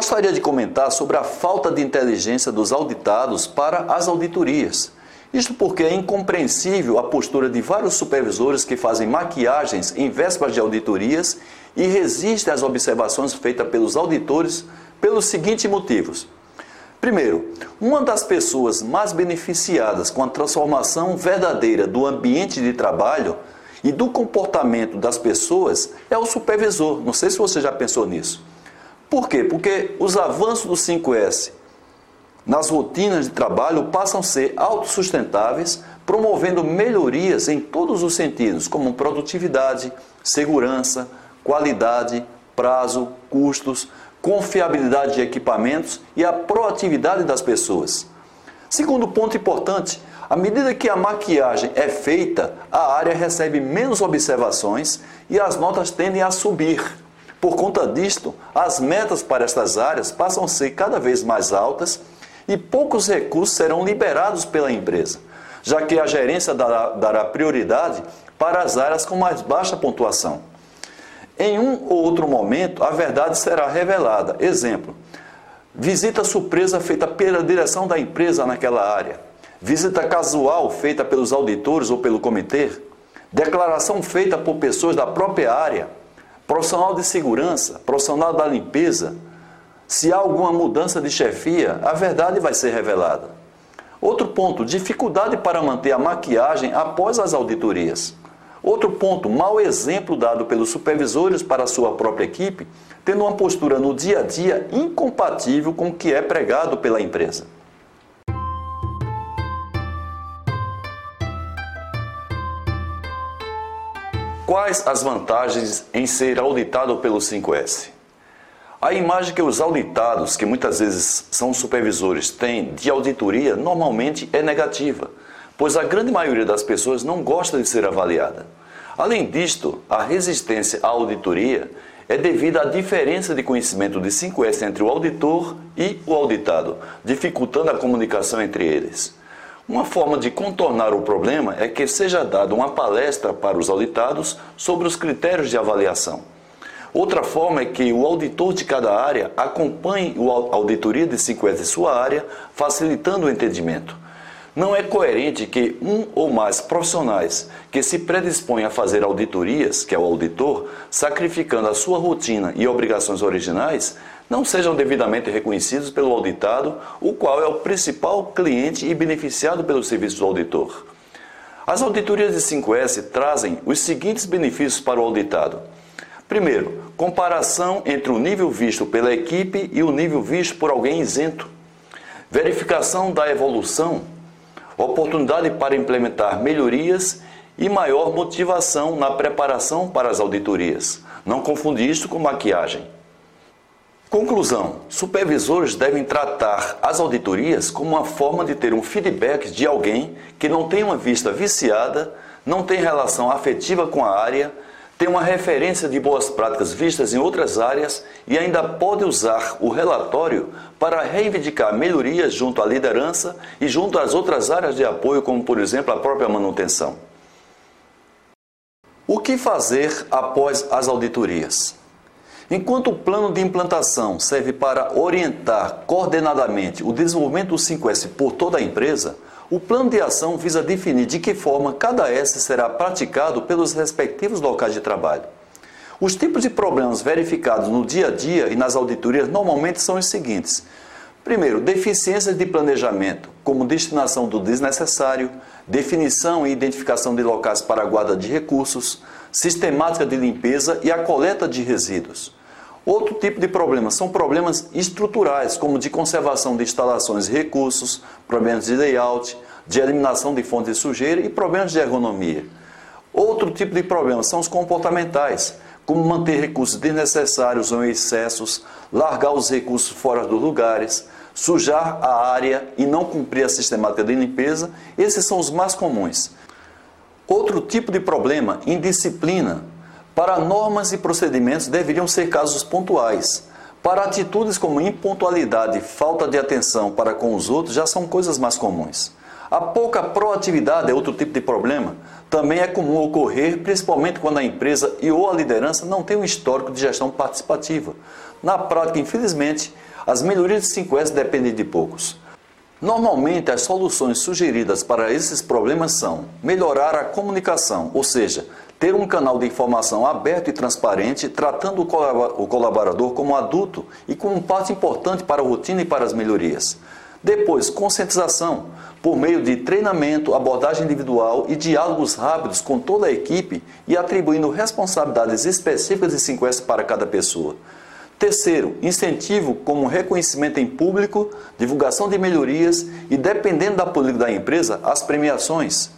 Gostaria de comentar sobre a falta de inteligência dos auditados para as auditorias. Isto porque é incompreensível a postura de vários supervisores que fazem maquiagens em vésperas de auditorias e resistem às observações feitas pelos auditores pelos seguintes motivos. Primeiro, uma das pessoas mais beneficiadas com a transformação verdadeira do ambiente de trabalho e do comportamento das pessoas é o supervisor. Não sei se você já pensou nisso. Por quê? Porque os avanços do 5S nas rotinas de trabalho passam a ser autossustentáveis, promovendo melhorias em todos os sentidos, como produtividade, segurança, qualidade, prazo, custos, confiabilidade de equipamentos e a proatividade das pessoas. Segundo ponto importante, à medida que a maquiagem é feita, a área recebe menos observações e as notas tendem a subir. Por conta disto, as metas para estas áreas passam a ser cada vez mais altas e poucos recursos serão liberados pela empresa, já que a gerência dará, dará prioridade para as áreas com mais baixa pontuação. Em um ou outro momento, a verdade será revelada. Exemplo: visita surpresa feita pela direção da empresa naquela área, visita casual feita pelos auditores ou pelo comitê, declaração feita por pessoas da própria área, profissional de segurança, profissional da limpeza. Se há alguma mudança de chefia, a verdade vai ser revelada. Outro ponto: dificuldade para manter a maquiagem após as auditorias. Outro ponto, mau exemplo dado pelos supervisores para a sua própria equipe, tendo uma postura no dia a dia incompatível com o que é pregado pela empresa. Quais as vantagens em ser auditado pelo 5S? A imagem que os auditados, que muitas vezes são supervisores, têm de auditoria normalmente é negativa pois a grande maioria das pessoas não gosta de ser avaliada. Além disto, a resistência à auditoria é devida à diferença de conhecimento de 5S entre o auditor e o auditado, dificultando a comunicação entre eles. Uma forma de contornar o problema é que seja dada uma palestra para os auditados sobre os critérios de avaliação. Outra forma é que o auditor de cada área acompanhe a auditoria de 5S em sua área, facilitando o entendimento. Não é coerente que um ou mais profissionais que se predispõem a fazer auditorias, que é o auditor, sacrificando a sua rotina e obrigações originais, não sejam devidamente reconhecidos pelo auditado, o qual é o principal cliente e beneficiado pelo serviço do auditor. As auditorias de 5S trazem os seguintes benefícios para o auditado. Primeiro, comparação entre o nível visto pela equipe e o nível visto por alguém isento. Verificação da evolução oportunidade para implementar melhorias e maior motivação na preparação para as auditorias. Não confundir isto com maquiagem. Conclusão: supervisores devem tratar as auditorias como uma forma de ter um feedback de alguém que não tem uma vista viciada, não tem relação afetiva com a área, tem uma referência de boas práticas vistas em outras áreas e ainda pode usar o relatório para reivindicar melhorias junto à liderança e junto às outras áreas de apoio, como por exemplo a própria manutenção. O que fazer após as auditorias? Enquanto o plano de implantação serve para orientar coordenadamente o desenvolvimento do 5S por toda a empresa, o plano de ação visa definir de que forma cada S será praticado pelos respectivos locais de trabalho. Os tipos de problemas verificados no dia a dia e nas auditorias normalmente são os seguintes: primeiro, deficiências de planejamento, como destinação do desnecessário, definição e identificação de locais para guarda de recursos, sistemática de limpeza e a coleta de resíduos. Outro tipo de problema são problemas estruturais, como de conservação de instalações e recursos, problemas de layout, de eliminação de fontes de sujeira e problemas de ergonomia. Outro tipo de problema são os comportamentais, como manter recursos desnecessários ou excessos, largar os recursos fora dos lugares, sujar a área e não cumprir a sistemática de limpeza. Esses são os mais comuns. Outro tipo de problema, indisciplina, para normas e procedimentos deveriam ser casos pontuais. Para atitudes como impontualidade e falta de atenção para com os outros já são coisas mais comuns. A pouca proatividade é outro tipo de problema. Também é comum ocorrer, principalmente quando a empresa e ou a liderança não tem um histórico de gestão participativa. Na prática, infelizmente, As melhorias de 5S dependem de poucos. Normalmente, as soluções sugeridas para esses problemas são melhorar a comunicação, ou seja, ter um canal de informação aberto e transparente, tratando o colaborador como adulto e como parte importante para a rotina e para as melhorias. Depois, conscientização, por meio de treinamento, abordagem individual e diálogos rápidos com toda a equipe e atribuindo responsabilidades específicas de 5S para cada pessoa. Terceiro, incentivo como reconhecimento em público, divulgação de melhorias e, dependendo da política da empresa, as premiações.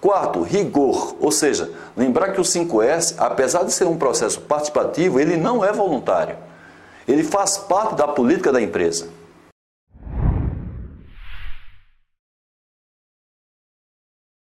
Quarto, rigor, ou seja, lembrar que o 5S, apesar de ser um processo participativo, ele não é voluntário. Ele faz parte da política da empresa.